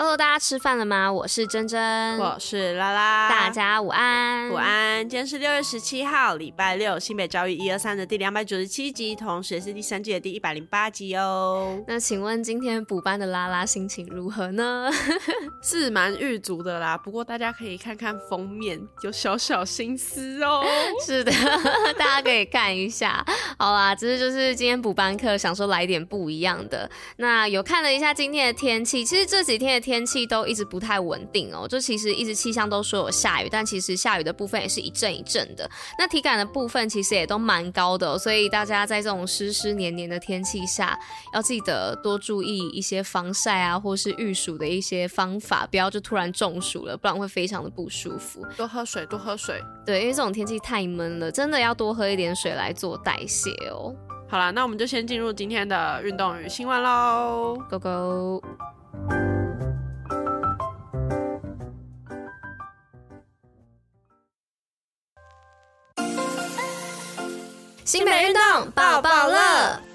Hello，大家吃饭了吗？我是珍珍，我是拉拉，大家午安，午安。今天是六月十七号，礼拜六，新北教育一二三的第两百九十七集，同时也是第三季的第一百零八集哦。那请问今天补班的拉拉心情如何呢？是蛮欲足的啦，不过大家可以看看封面，有小小心思哦。是的，大家可以看一下。好啦，只是就是今天补班课，想说来点不一样的。那有看了一下今天的天气，其实这几天的天。气都一直不太稳定哦，就其实一直气象都说有下雨，但其实下雨的部分也是一阵一阵的。那体感的部分其实也都蛮高的哦，所以大家在这种湿湿黏黏的天气下，要记得多注意一些防晒啊，或是御暑的一些方法，不要就突然中暑了，不然会非常的不舒服。多喝水，多喝水。对，因为这种天气太闷了，真的要多喝一点水来做代谢哦。好了，那我们就先进入今天的运动与新闻喽，Go Go！新北运动抱抱乐。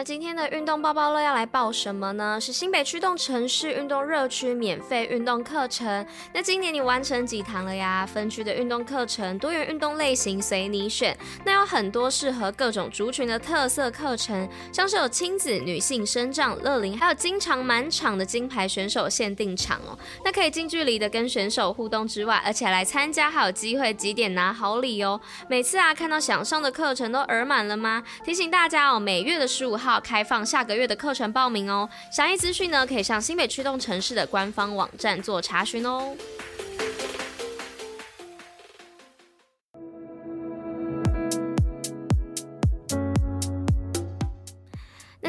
那今天的运动报报乐要来报什么呢？是新北驱动城市运动热区免费运动课程。那今年你完成几堂了呀？分区的运动课程，多元运动类型随你选。那有很多适合各种族群的特色课程，像是有亲子、女性、生长、乐龄，还有经常满场的金牌选手限定场哦。那可以近距离的跟选手互动之外，而且来参加还有机会几点拿好礼哦。每次啊看到想上的课程都额满了吗？提醒大家哦，每月的十五号开放下个月的课程报名哦，详细资讯呢可以上新北驱动城市的官方网站做查询哦。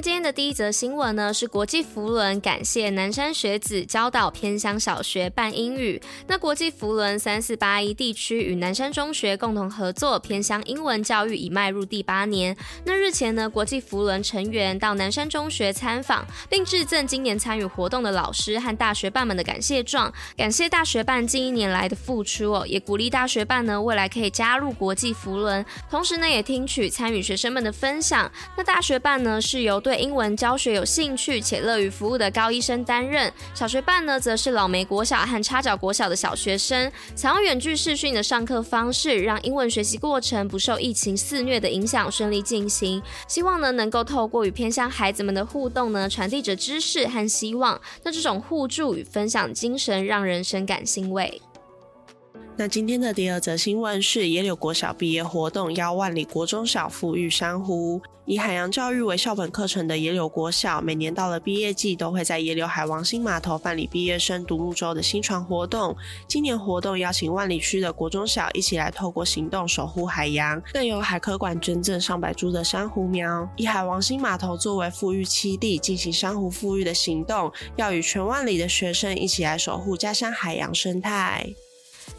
今天的第一则新闻呢，是国际扶轮感谢南山学子教导偏乡小学办英语。那国际扶轮三四八一地区与南山中学共同合作，偏乡英文教育已迈入第八年。那日前呢，国际扶轮成员到南山中学参访，并致赠今年参与活动的老师和大学办们的感谢状，感谢大学办近一年来的付出哦，也鼓励大学办呢未来可以加入国际扶轮，同时呢也听取参与学生们的分享。那大学办呢是由对对英文教学有兴趣且乐于服务的高医生担任，小学办呢则是老梅国小和插脚国小的小学生，采用远距视讯的上课方式，让英文学习过程不受疫情肆虐的影响顺利进行。希望呢能够透过与偏乡孩子们的互动呢，传递着知识和希望。那这种互助与分享精神，让人深感欣慰。那今天的第二则新闻是野柳国小毕业活动邀万里国中小复育珊瑚。以海洋教育为校本课程的野柳国小，每年到了毕业季，都会在野柳海王星码头办理毕业生独木舟的新船活动。今年活动邀请万里区的国中小一起来透过行动守护海洋，更由海科馆捐赠上百株的珊瑚苗，以海王星码头作为复育基地，进行珊瑚复育的行动，要与全万里的学生一起来守护家乡海洋生态。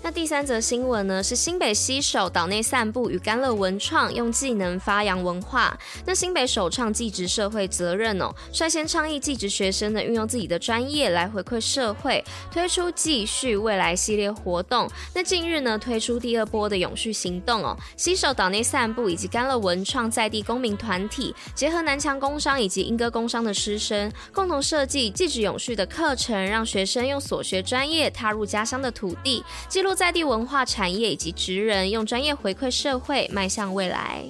那第三则新闻呢，是新北西首岛内散步与甘乐文创，用技能发扬文化。那新北首创技职社会责任哦，率先倡议技职学生呢运用自己的专业来回馈社会，推出继续未来系列活动。那近日呢推出第二波的永续行动哦，西首岛内散步以及甘乐文创在地公民团体，结合南强工商以及莺歌工商的师生，共同设计技职永续的课程，让学生用所学专业踏入家乡的土地，落。在地文化产业以及职人用专业回馈社会，迈向未来。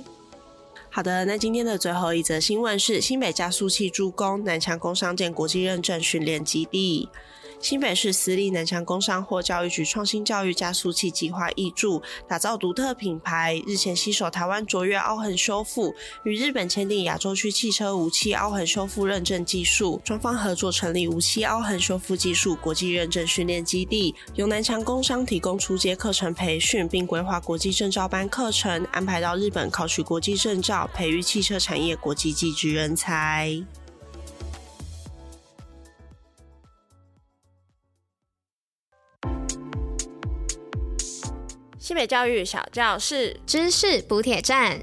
好的，那今天的最后一则新闻是新北加速器助攻南强工商建国际认证训练基地。新北市私立南强工商或教育局创新教育加速器计划挹注，打造独特品牌。日前携手台湾卓越凹痕修复，与日本签订亚洲区汽车无漆凹痕修复认证技术，双方合作成立无漆凹痕修复技术国际认证训练基地，由南强工商提供初阶课程培训，并规划国际证照班课程，安排到日本考取国际证照，培育汽车产业国际技职人才。新北教育小教室，知识补铁站。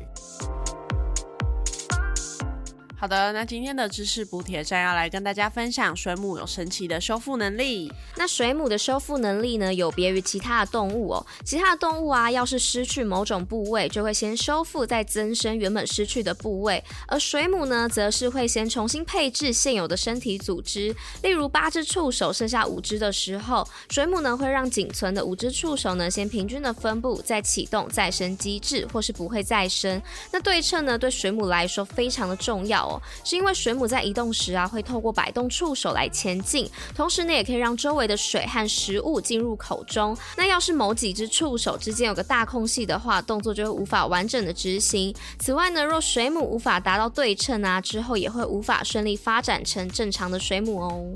好的，那今天的知识补铁站要来跟大家分享水母有神奇的修复能力。那水母的修复能力呢，有别于其他的动物哦。其他的动物啊，要是失去某种部位，就会先修复，再增生原本失去的部位。而水母呢，则是会先重新配置现有的身体组织。例如八只触手剩下五只的时候，水母呢会让仅存的五只触手呢先平均的分布，再启动再生机制，或是不会再生。那对称呢，对水母来说非常的重要。是因为水母在移动时啊，会透过摆动触手来前进，同时呢，也可以让周围的水和食物进入口中。那要是某几只触手之间有个大空隙的话，动作就会无法完整的执行。此外呢，若水母无法达到对称啊，之后也会无法顺利发展成正常的水母哦。